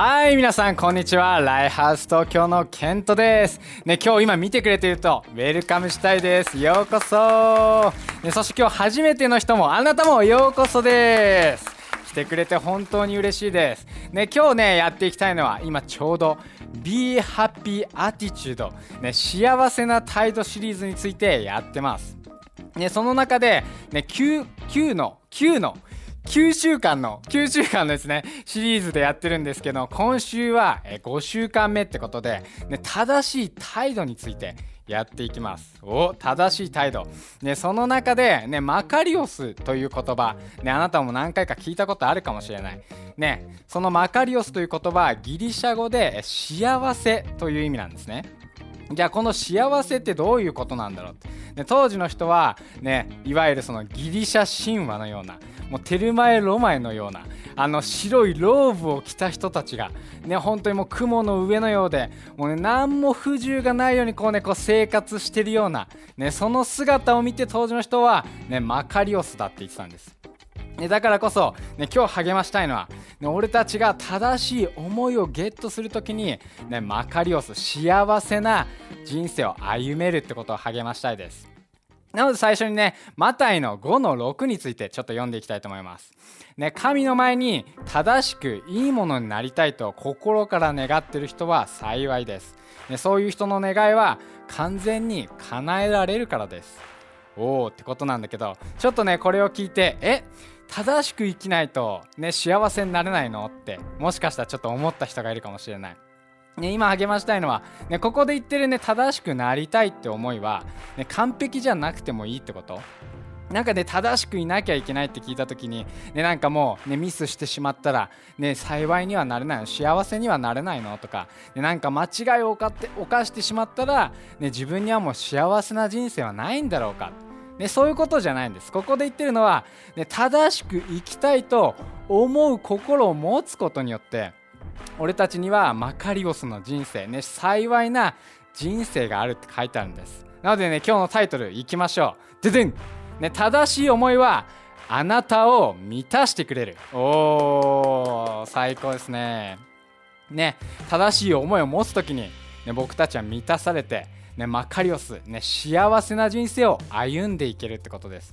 はい皆さんこんにちは。ライハウス東京のケントです。ね今日今見てくれているとウェルカムしたいです。ようこそ、ね、そして今日初めての人もあなたもようこそです。来てくれて本当に嬉しいです。ね今日ねやっていきたいのは今ちょうど Be Happy Attitude ね幸せな態度シリーズについてやってます。ねその中でね 9, 9の9の9週間の9週間のですねシリーズでやってるんですけど今週は5週間目ってことで、ね、正しい態度についてやっていきます。お正しい態度、ね、その中で、ね、マカリオスという言葉、ね、あなたも何回か聞いたことあるかもしれない、ね、そのマカリオスという言葉はギリシャ語で幸せという意味なんですね。じゃあこの幸せってどういうことなんだろう。で当時の人はねいわゆるそのギリシャ神話のようなもうテルマエ・ロマエのようなあの白いローブを着た人たちがね本当にもう雲の上のようでもうね何も不自由がないようにこうねこう生活してるようなねその姿を見て当時の人はねマカリオスだって言ってたんです。ね、だからこそ、ね、今日励ましたいのは、ね、俺たちが正しい思いをゲットする時に、ね、マカリオス幸せな人生を歩めるってことを励ましたいです。なので最初にね、マタイの5の6についてちょっと読んでいきたいと思います。ね、神の前に正しくいいものになりたいと心から願ってる人は幸いです。ね、そういう人の願いは完全に叶えられるからです。おおってことなんだけど、ちょっとね、これを聞いて、え正しく生きないとね、幸せになれないの？ってもしかしたらちょっと思った人がいるかもしれない。ね、今励ましたいのは、ね、ここで言ってるね正しくなりたいって思いは、ね、完璧じゃなくてもいいってこと。なんかね正しくいなきゃいけないって聞いた時に、ね、なんかもう、ね、ミスしてしまったら、ね、幸いにはなれないの幸せにはなれないのとか、ね、なんか間違いを犯って犯してしまったら、ね、自分にはもう幸せな人生はないんだろうか、ね、そういうことじゃないんです。ここで言ってるのは、ね、正しく生きたいと思う心を持つことによって俺たちにはマカリオスの人生ね。幸いな人生があるって書いてあるんです。なのでね今日のタイトルいきましょう。ででん、ね、正しい思いはあなたを満たしてくれる。おー最高ですね。ね正しい思いを持つ時に、ね、僕たちは満たされて、ね、マカリオス、ね、幸せな人生を歩んでいけるってことです。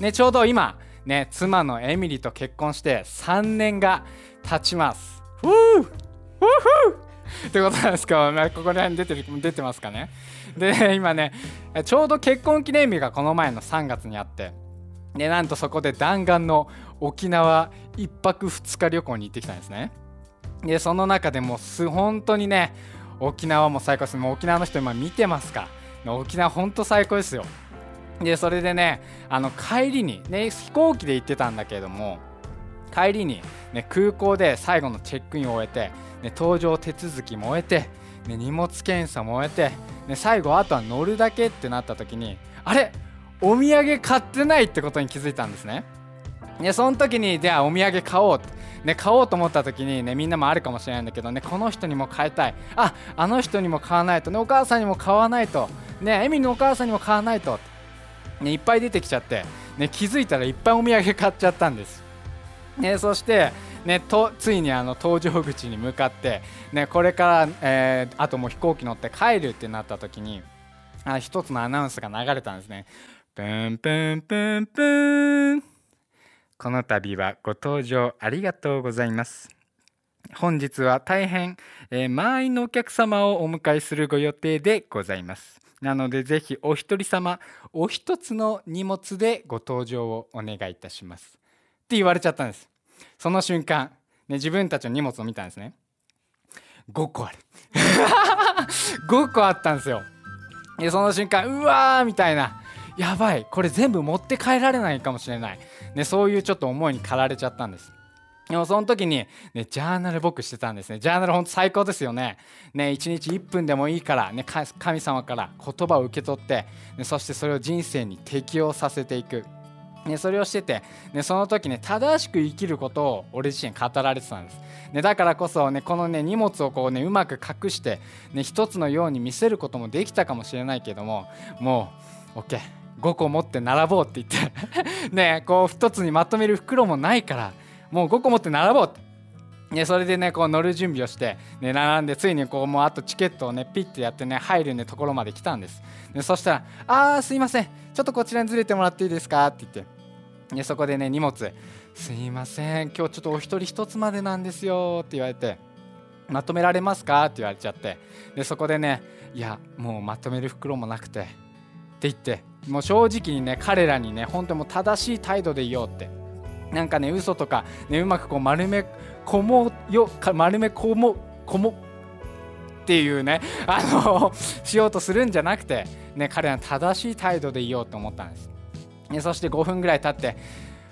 ね、ちょうど今、ね、妻のエミリと結婚して3年が経ちます。ふう。ふうってことなんですか、まあ、ここら辺出てる出てますかね。で今ねちょうど結婚記念日がこの前の3月にあって。でなんとそこで弾丸の沖縄1泊2日旅行に行ってきたんですね。でその中でもす本当にね沖縄も最高です。もう沖縄の人今見てますか？沖縄本当最高ですよ。でそれでねあの帰りにね飛行機で行ってたんだけれども帰りに、ね、空港で最後のチェックインを終えて、ね、搭乗手続きも終えて、ね、荷物検査も終えて、ね、最後あとは乗るだけってなった時にあれ？お土産買ってないってことに気づいたんですね。ね、その時にじゃあお土産買おうって、ね、買おうと思った時にねみんなもあるかもしれないんだけどねこの人にも買いたい。ああの人にも買わないとねお母さんにも買わないと。ねエミのお母さんにも買わないと。ねいっぱい出てきちゃってね気づいたらいっぱいお土産買っちゃったんです。ね、そして、ね、とついにあの搭乗口に向かって、ね、これから、えー、あともう飛行機乗って帰るってなった時にあ一つのアナウンスが流れたんですね。プンプンプンプンこの度はご搭乗ありがとうございます。本日は大変、えー、満員のお客様をお迎えするご予定でございます。なのでぜひお一人様お一つの荷物でご搭乗をお願いいたします。って言われちゃったんです。その瞬間、ね、自分たちの荷物を見たんですね。5個ある。5個あったんですよ。でその瞬間うわーみたいな。やばいこれ全部持って帰られないかもしれない、ね、そういうちょっと思いに駆られちゃったんです。でもその時に、ね、ジャーナル僕してたんですね。ジャーナル本当最高ですよね。ね、1日1分でもいいから、ね、神様から言葉を受け取って、ね、そしてそれを人生に適応させていく。ね、それをしてて、ね、その時ね正しく生きることを俺自身語られてたんです、ね、だからこそねこのね荷物をこうねうまく隠してね一つのように見せることもできたかもしれないけどももう OK5 個持って並ぼうって言って ねこう1つにまとめる袋もないからもう5個持って並ぼうって。ね、それでねこう乗る準備をして、ね、並んでついにこうもうあとチケットをねピッてやってね入るねところまで来たんです。でそしたら「あーすいません。ちょっとこちらにずれてもらっていいですか?」って言って。でそこでね荷物「すいません。今日ちょっとお一人一つまでなんですよ」って言われて「まとめられますか?」って言われちゃって。でそこでね「いやもうまとめる袋もなくて」って言って。もう正直にね彼らにね本当にもう正しい態度でいようって。なんかね嘘とか、ね、うまくこう丸めこもよ丸めこもこもっていうね あのしようとするんじゃなくて、ね、彼らの正しい態度でいようと思ったんです、ね、そして5分ぐらい経って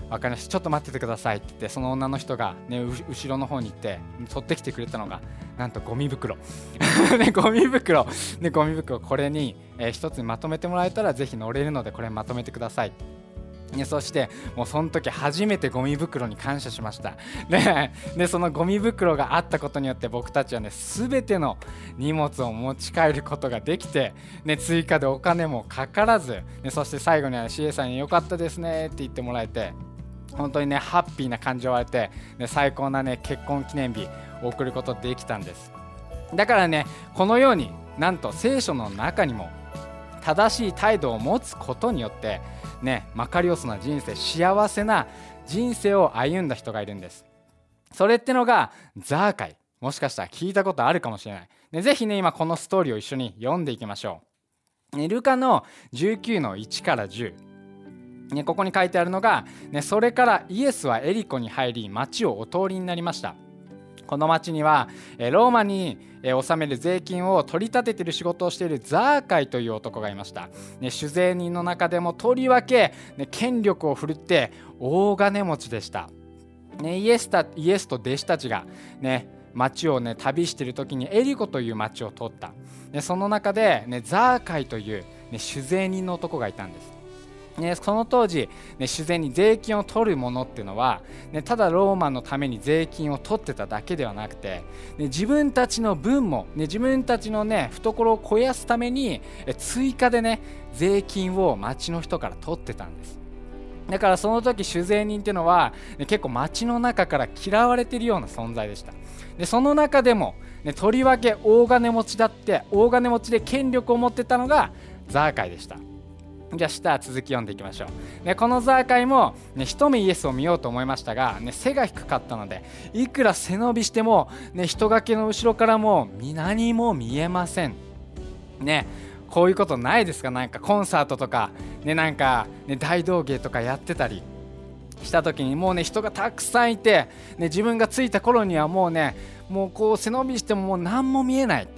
分かりましたちょっと待っててくださいって言ってその女の人が、ね、後ろの方に行って取ってきてくれたのがなんとゴミ袋。ねゴミ袋。ねゴミ袋これに、えー、一つにまとめてもらえたらぜひ乗れるのでこれまとめてください、そしてもうその時初めてゴミ袋に感謝しました、ね、でそのゴミ袋があったことによって僕たちはね全ての荷物を持ち帰ることができて、ね、追加でお金もかからず、ね、そして最後には CA さんに良かったですねって言ってもらえて本当にねハッピーな感情を得て、ね、最高なね結婚記念日を送ることできたんです。だからねこのようになんと聖書の中にも正しい態度を持つことによってねマカリオスな人生幸せな人生を歩んだ人がいるんです。それってのがザーカイ。もしかしたら聞いたことあるかもしれない、ね、ぜひね今このストーリーを一緒に読んでいきましょう、ね、ルカの19の1から10ね、ここに書いてあるのが、ね、それからイエスはエリコに入り町をお通りになりました。この町にはローマに納める税金を取り立てている仕事をしているザーカイという男がいました、ね、酒税人の中でもとりわけ、ね、権力を振るって大金持ちでした、ね、イエスたイエスと弟子たちがね町をね旅している時にエリコという町を通った、ね、その中で、ね、ザーカイという、ね、酒税人の男がいたんです。ね、その当時、ね、自然に税金を取るものっていうのは、ね、ただローマのために税金を取ってただけではなくて、ね、自分たちの分も、ね、自分たちの、ね、懐を肥やすためにえ追加でね税金を町の人から取ってたんです。だからその時酒税人っていうのは、ね、結構町の中から嫌われてるような存在でした。でその中でも、ね、とりわけ大金持ちだって大金持ちで権力を持ってたのがザーカイでした。じゃあ下続き読んでいきましょう、ね、このザーカイも、ね、一目イエスを見ようと思いましたが、ね、背が低かったのでいくら背伸びしても、ね、人影の後ろからも何も見えません。ねこういうことないですか？なんかコンサートとか、ね、なんか、ね、大道芸とかやってたり。した時にもうね人がたくさんいて、ね、自分が着いた頃にはもうねもうこう背伸びしてももう何も見えない、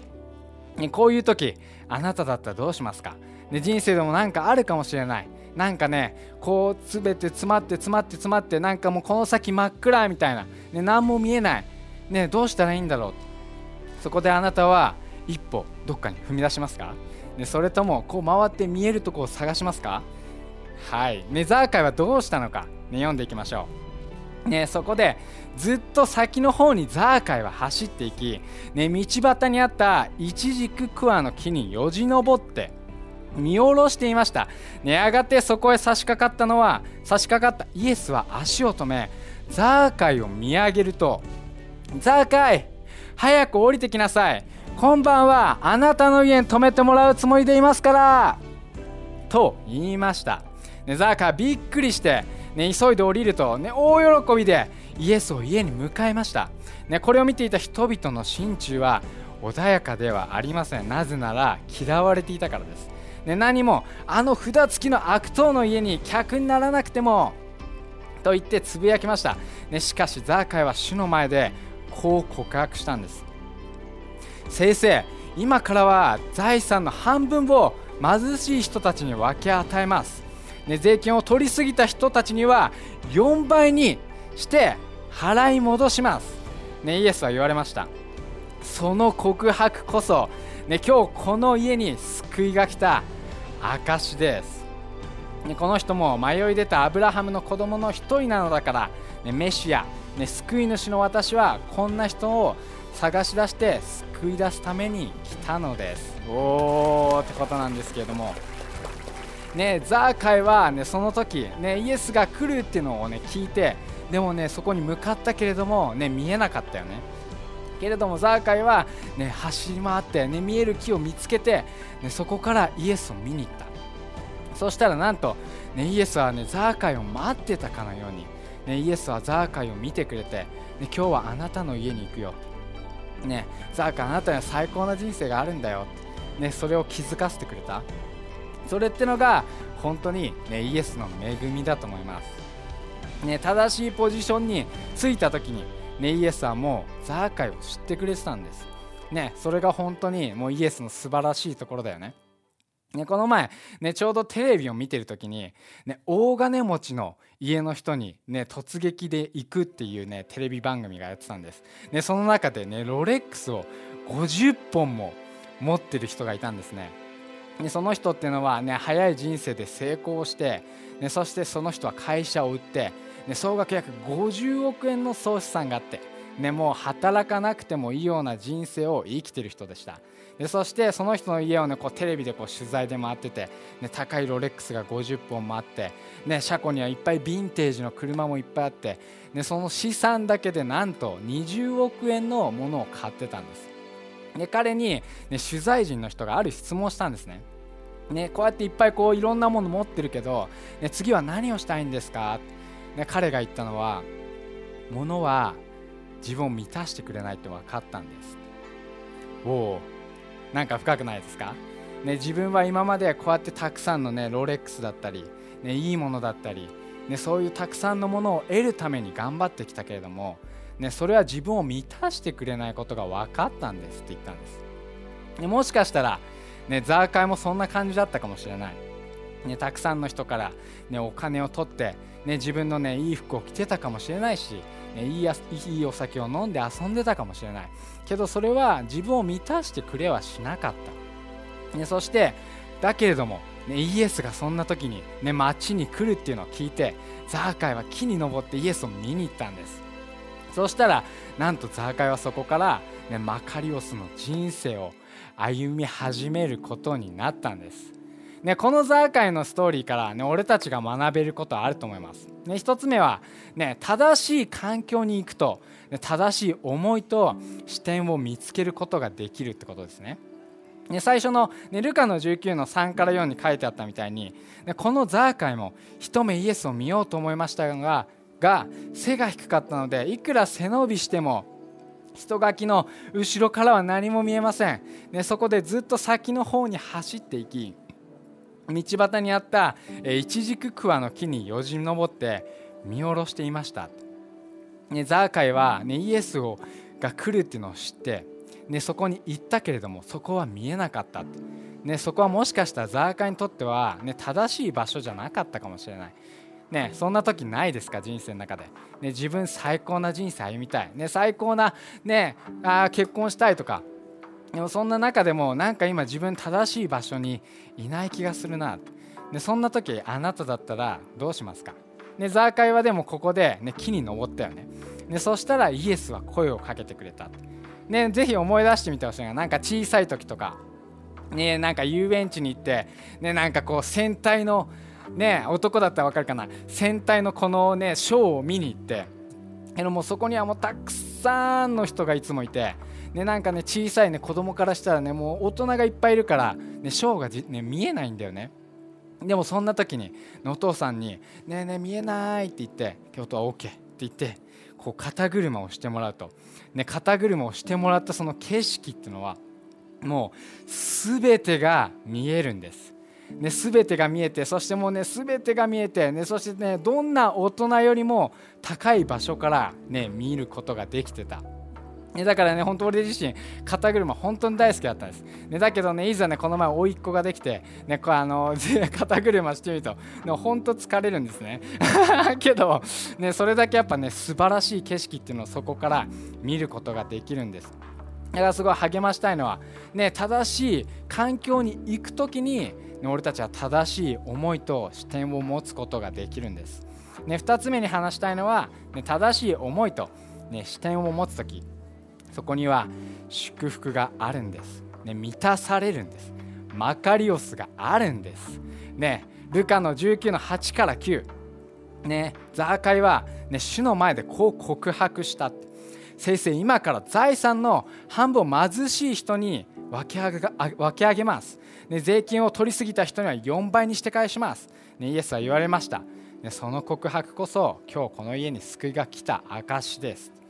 ね、こういう時あなただったらどうしますか？ね、人生でもなんかあるかもしれない。なんかねこう全て詰まって詰まって詰まってなんかもうこの先真っ暗みたいな、ね、何も見えない、ね、どうしたらいいんだろう。そこであなたは一歩どっかに踏み出しますか、ね、それともこう回って見えるとこを探しますか？はい。ねザーカイはどうしたのか、ね、読んでいきましょう。ね、そこでずっと先の方にザーカイは走っていき、ね、道端にあったイチジククワの木によじ登って見下ろしていました。寝上がてそこへ差し掛かったのは差し掛かったイエスは足を止めザーカイを見上げるとザーカイ早く降りてきなさい。今晩はあなたの家に泊めてもらうつもりでいますからと言いました、ね、ザーカイびっくりして、ね、急いで降りると、ね、大喜びでイエスを家に迎えました、ね、これを見ていた人々の心中は穏やかではありません。なぜなら嫌われていたからです。ね、何もあの札付きの悪党の家に客にならなくてもと言ってつぶやきました、ね、しかしザーカイは主の前でこう告白したんです。先生今からは財産の半分を貧しい人たちに分け与えます、ね、税金を取りすぎた人たちには4倍にして払い戻します、ね、イエスは言われました。その告白こそね、今日この家に救いが来た証です、ね、この人も迷い出たアブラハムの子供の一人なのだから、ね、メシア、ね、救い主の私はこんな人を探し出して救い出すために来たのです。おーってことなんですけれども。ね、ザーカイは、ね、その時、ね、イエスが来るっていうのを、ね、聞いてでもねそこに向かったけれどもね見えなかったよね。けれどもザーカイは、ね、走り回って、ね、見える木を見つけて、ね、そこからイエスを見に行った。そしたらなんと、ね、イエスは、ね、ザーカイを待ってたかのように、ね、イエスはザーカイを見てくれて、ね、今日はあなたの家に行くよ、ね、ザーカイあなたには最高な人生があるんだよ、ね、それを気づかせてくれた。それってのが本当に、ね、イエスの恵みだと思います、ね、正しいポジションについた時にね、イエスはもザーカイを知ってくれてたんです。ね、それが本当にもうイエスの素晴らしいところだよね。ね、この前、ね、ちょうどテレビを見てる時に、ね、大金持ちの家の人に、ね、突撃で行くっていう、ね、テレビ番組がやってたんです、ね、その中で、ね、ロレックスを50本も持ってる人がいたんですねでその人っていうのは、ね、早い人生で成功して、ね、そしてその人は会社を売ってね、総額約50億円の総資産があって、ね、もう働かなくてもいいような人生を生きてる人でした。でそしてその人の家を、ね、こうテレビでこう取材で回ってて、ね、高いロレックスが50本もあって、ね、車庫にはいっぱいヴィンテージの車もいっぱいあって、ね、その資産だけでなんと20億円のものを買ってたんです。で彼に、ね、取材陣の人がある質問したんですね。ね、こうやっていっぱいこういろんなもの持ってるけど、ね、次は何をしたいんですか？ね、彼が言ったのは物は自分を満たしてくれないって分かったんです。おおなんか深くないですか、ね、自分は今までこうやってたくさんのねロレックスだったり、ね、いいものだったり、ね、そういうたくさんのものを得るために頑張ってきたけれども、ね、それは自分を満たしてくれないことが分かったんですって言ったんです、ね、もしかしたら、ね、ザーカイもそんな感じだったかもしれない、ね、たくさんの人から、ね、お金を取ってね、自分のねいい服を着てたかもしれないし、ね、いいやいいお酒を飲んで遊んでたかもしれない。けどそれは自分を満たしてくれはしなかった、ね、そしてだけれども、ね、イエスがそんな時に、ね、町に来るっていうのを聞いてザーカイは木に登ってイエスを見に行ったんです。そしたらなんとザーカイはそこから、ね、マカリオスの人生を歩み始めることになったんです。ね、このザーカイのストーリーから、ね、俺たちが学べることはあると思います。ね、1つ目は、ね、正しい環境に行くと、ね、正しい思いと視点を見つけることができるってことですね。ね最初の、ね、ルカの19の3から4に書いてあったみたいに、ね、このザーカイも一目イエスを見ようと思いましたがが背が低かったのでいくら背伸びしても人垣の後ろからは何も見えません、ね、そこでずっと先の方に走っていき道端にあったイチジククワの木によじ登って見下ろしていました、ね、ザーカイは、ね、イエスをが来るっていうのを知って、ね、そこに行ったけれどもそこは見えなかった、ね、そこはもしかしたらザーカイにとっては、ね、正しい場所じゃなかったかもしれない。ね、そんな時ないですか人生の中で、ね、自分最高な人生歩みたい、ね、最高な、ね、あ結婚したいとか。そんな中でもなんか今自分正しい場所にいない気がするなでそんな時あなただったらどうしますか？でザーカイはでもここで、ね、木に登ったよね。でそしたらイエスは声をかけてくれた、ね、ぜひ思い出してみてほしいがなんか小さい時とか、ね、なんか遊園地に行って、ね、なんかこう戦隊の、ね、男だったら分かるかな？戦隊のこのねショーを見に行って。でもそこにはもうたくさんの人がいつもいて。ね、なんかね小さいね子供からしたらねもう大人がいっぱいいるから、ね、ショーがじ、ね、見えないんだよね。でもそんな時にお父さんに「ねえねえ見えない」って言って京都は OK って言ってこう肩車をしてもらうと、ね、肩車をしてもらったその景色っていうのはもう全てが見えるんです。ね、全てが見えてそしてもうね全てが見えて、ね、そしてねどんな大人よりも高い場所からね見ることができてた。だからね、本当俺自身、肩車本当に大好きだったんです。ね、だけどね、いざね、この前、甥っ子ができて、ね、こうあの 肩車してみると、ね、本当疲れるんですね。けど、ね、それだけやっぱね、素晴らしい景色っていうのをそこから見ることができるんです。だからすごい励ましたいのは、ね、正しい環境に行く時に、ね、俺たちは正しい思いと視点を持つことができるんです。ね、2つ目に話したいのは、ね、正しい思いと、ね、視点を持つ時そこには祝福があるんです、ね、満たされるんです。マカリオスがあるんです。ねルカの19の8から9ね、ザーカイは、ね、主の前でこう告白した先生今から財産の半分を貧しい人に分け上げ分け上げます、ね、税金を取りすぎた人には4倍にして返します、ね、イエスは言われました、ね、その告白こそ今日この家に救いが来た証です。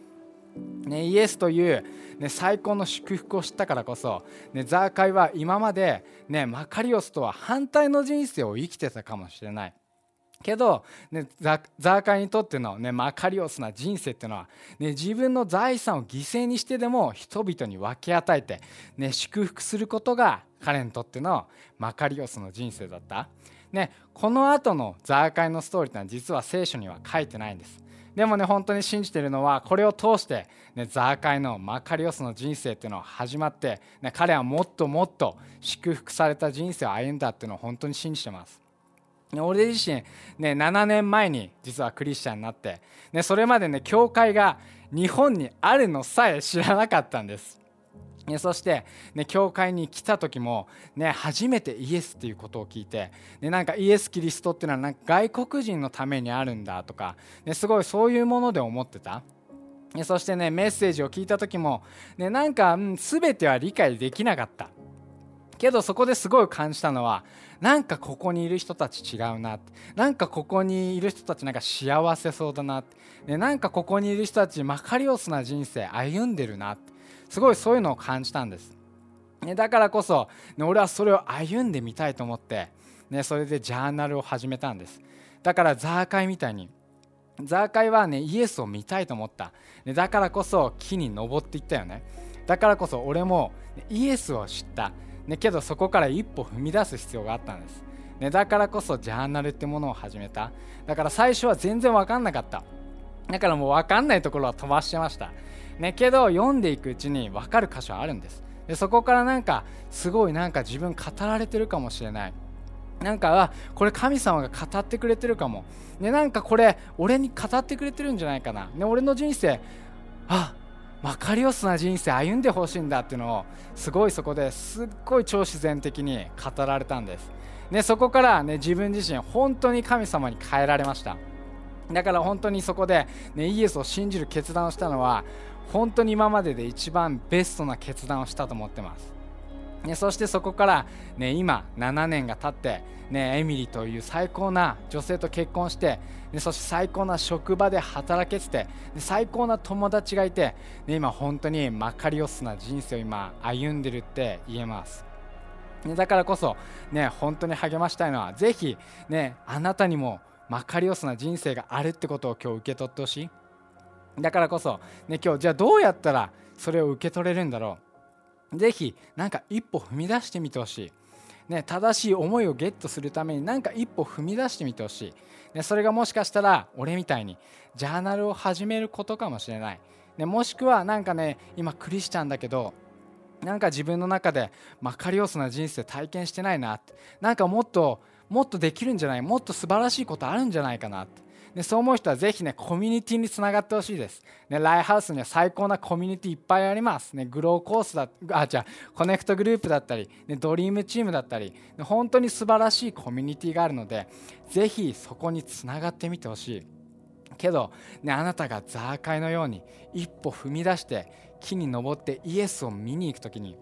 ね、イエスという、ね、最高の祝福を知ったからこそ、ね、ザーカイは今まで、ね、マカリオスとは反対の人生を生きてたかもしれないけど、ね、ザーカイにとっての、ね、マカリオスな人生っていうのは、ね、自分の財産を犠牲にしてでも人々に分け与えて、ね、祝福することが彼にとってのマカリオスの人生だった。ね、この後のザーカイのストーリーってのは実は聖書には書いてないんです。でもね本当に信じているのはこれを通して、ね、ザーカイのマカリオスの人生っていうのは始まって、ね、彼はもっともっと祝福された人生を歩んだっていうのを本当に信じてます。俺自身、ね、7年前に実はクリスチャンになって、ね、それまでね教会が日本にあるのさえ知らなかったんです。そして、ね、教会に来た時も、ね、初めてイエスっていうことを聞いて、ね、なんかイエス・キリストっていうのは外国人のためにあるんだとか、ね、すごいそういうもので思ってた。そしてねメッセージを聞いた時も、ね、なんか、うん、全ては理解できなかった。けどそこですごい感じたのはなんかここにいる人たち違うななんかここにいる人たちなんか幸せそうだなね、なんかここにいる人たちマカリオスな人生歩んでるなすごいそういうのを感じたんです。ね、だからこそ、ね、俺はそれを歩んでみたいと思って、ね、それでジャーナルを始めたんです。だからザーカイみたいにザーカイはねイエスを見たいと思った、ね、だからこそ木に登っていったよね。だからこそ俺もイエスを知った、ね、けどそこから一歩踏み出す必要があったんです、ね、だからこそジャーナルってものを始めた。だから最初は全然分かんなかった。だからもう分かんないところは飛ばしてました。ね、けど読んでいくうちに分かる箇所あるんです。でそこからなんかすごいなんか自分語られてるかもしれない。なんかあこれ神様が語ってくれてるかも、ね、なんかこれ俺に語ってくれてるんじゃないかな、ね、俺の人生あマカリオスな人生歩んでほしいんだっていうのをすごいそこですっごい超自然的に語られたんです、ね、そこから、ね、自分自身本当に神様に変えられました。だから本当にそこで、ね、イエスを信じる決断をしたのは本当に今までで一番ベストな決断をしたと思ってます。ね、そしてそこから、ね、今7年が経って、ね、エミリーという最高な女性と結婚して、ね、そして最高な職場で働けてて、ね、最高な友達がいて、ね、今本当にマカリオスな人生を今歩んでるって言えます。ね、だからこそ、ね、本当に励ましたいのはぜひ、ね、あなたにもマカリオスな人生があるってことを今日受け取ってほしい。だからこそ、ね、今日じゃあどうやったらそれを受け取れるんだろう。ぜひなんか一歩踏み出してみてほしい、ね、正しい思いをゲットするためになんか一歩踏み出してみてほしい、ね、それがもしかしたら俺みたいにジャーナルを始めることかもしれない、ね、もしくはなんかね今クリスチャンだけどなんか自分の中でマカリオスな人生体験してないななんかもっともっとできるんじゃないもっと素晴らしいことあるんじゃないかなって。でそう思う人はぜひねコミュニティにつながってほしいです、ね、ライフハウスには最高なコミュニティいっぱいあります、ね、グローコースだあじゃあコネクトグループだったり、ね、ドリームチームだったり本当に素晴らしいコミュニティがあるのでぜひそこにつながってみてほしい。けど、ね、あなたがザーカイのように一歩踏み出して木に登ってイエスを見に行く時に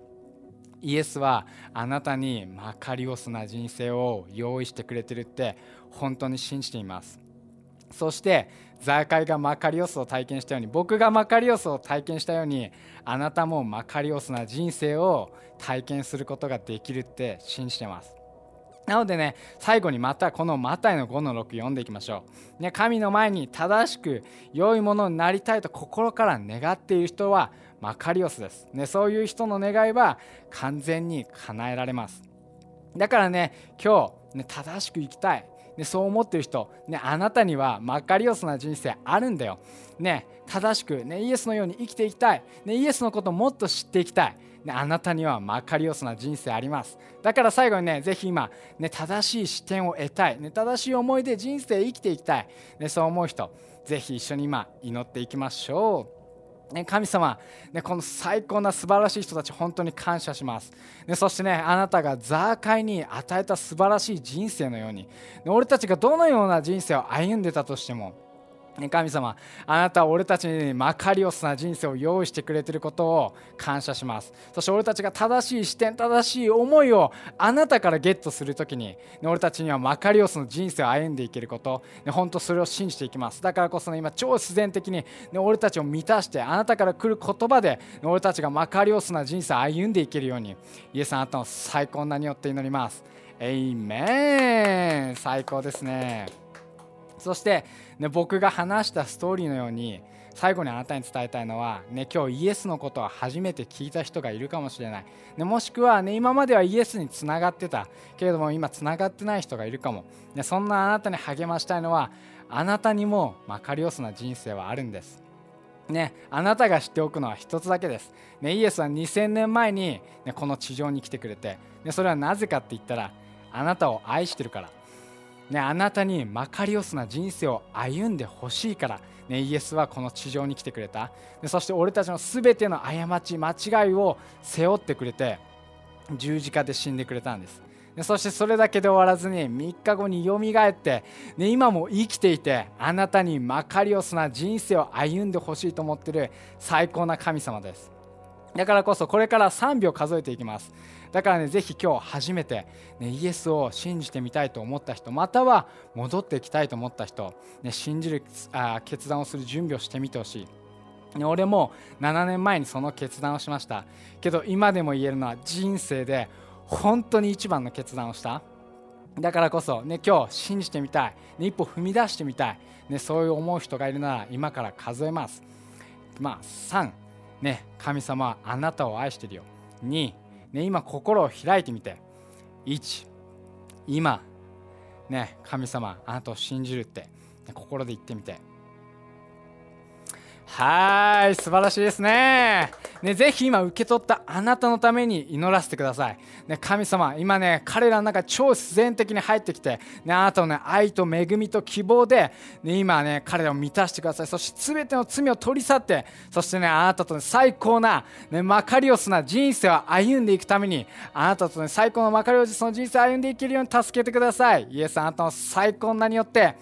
イエスはあなたにマカリオスな人生を用意してくれてるって本当に信じています。そしてザーカイがマカリオスを体験したように僕がマカリオスを体験したようにあなたもマカリオスな人生を体験することができるって信じてます。なのでね最後にまたこのマタイの5の6読んでいきましょう、ね、神の前に正しく良いものになりたいと心から願っている人はマカリオスです、ね、そういう人の願いは完全に叶えられます。だからね今日、ね、正しく生きたい。ね、そう思ってる人、ね、あなたにはマカリオスな人生あるんだよ。ね、正しく、ね、イエスのように生きていきたい、ね、イエスのことをもっと知っていきたい。ね、あなたにはマカリオスな人生あります。だから最後にね、ぜひ今、ね、正しい視点を得たい、ね、正しい思いで人生生きていきたい、ね、そう思う人、ぜひ一緒に今祈っていきましょう。ね、神様、ね、この最高な素晴らしい人たち本当に感謝します、ね、そしてねあなたがザーカイに与えた素晴らしい人生のように、ね、俺たちがどのような人生を歩んでたとしても、神様あなたは俺たちにマカリオスな人生を用意してくれていることを感謝します。そして俺たちが正しい視点正しい思いをあなたからゲットするときに、俺たちにはマカリオスの人生を歩んでいけること、本当それを信じていきます。だからこそ、ね、今超自然的に、俺たちを満たしてあなたから来る言葉で、俺たちがマカリオスな人生を歩んでいけるように。イエスあなたの最高なによって祈ります。エイメン。最高ですね。そして、ね、僕が話したストーリーのように最後にあなたに伝えたいのは、ね、今日イエスのことを初めて聞いた人がいるかもしれない、ね、もしくは、ね、今まではイエスにつながってたけれども今つながってない人がいるかも、ね、そんなあなたに励ましたいのはあなたにもマカリオスな人生はあるんです。ね、あなたが知っておくのは一つだけです。ね、イエスは2000年前に、ね、この地上に来てくれて、ね、それはなぜかって言ったらあなたを愛してるから。ね、あなたにマカリオスな人生を歩んでほしいから、ね、イエスはこの地上に来てくれた。でそして俺たちの全ての過ち間違いを背負ってくれて十字架で死んでくれたんです。でそしてそれだけで終わらずに3日後によみがえって、ね、今も生きていてあなたにマカリオスな人生を歩んでほしいと思ってる最高な神様です。だからこそこれから3秒数えていきます。だからねぜひ今日初めて、ね、イエスを信じてみたいと思った人または戻っていきたいと思った人、ね、信じるあ決断をする準備をしてみてほしい。俺も7年前にその決断をしました。けど今でも言えるのは人生で本当に一番の決断をした。だからこそ、ね、今日信じてみたい、ね、一歩踏み出してみたい、ね、そういう思う人がいるなら今から数えます、まあ、3、ね、神様はあなたを愛してるよ。2ね、今心を開いてみて。1今ね神様あなたを信じるって、ね、心で言ってみて。はい素晴らしいですね。ねぜひ今受け取ったあなたのために祈らせてください、ね、神様今ね彼らの中超自然的に入ってきて、ね、あなたの、ね、愛と恵みと希望で、ね、今ね彼らを満たしてください。そして全ての罪を取り去ってそしてねあなたと、ね、最高な、ね、マカリオスな人生を歩んでいくためにあなたと、ね、最高のマカリオスの人生を歩んでいけるように助けてください。イエスあなたの最高なによって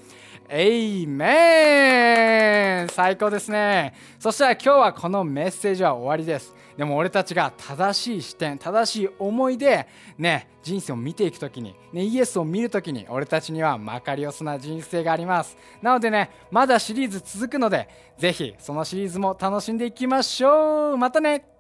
エイメン最高ですね。そしたら今日はこのメッセージは終わりです。でも俺たちが正しい視点正しい思いでね人生を見ていく時に、ね、イエスを見る時に俺たちにはマカリオスな人生があります。なのでねまだシリーズ続くのでぜひそのシリーズも楽しんでいきましょう。またね!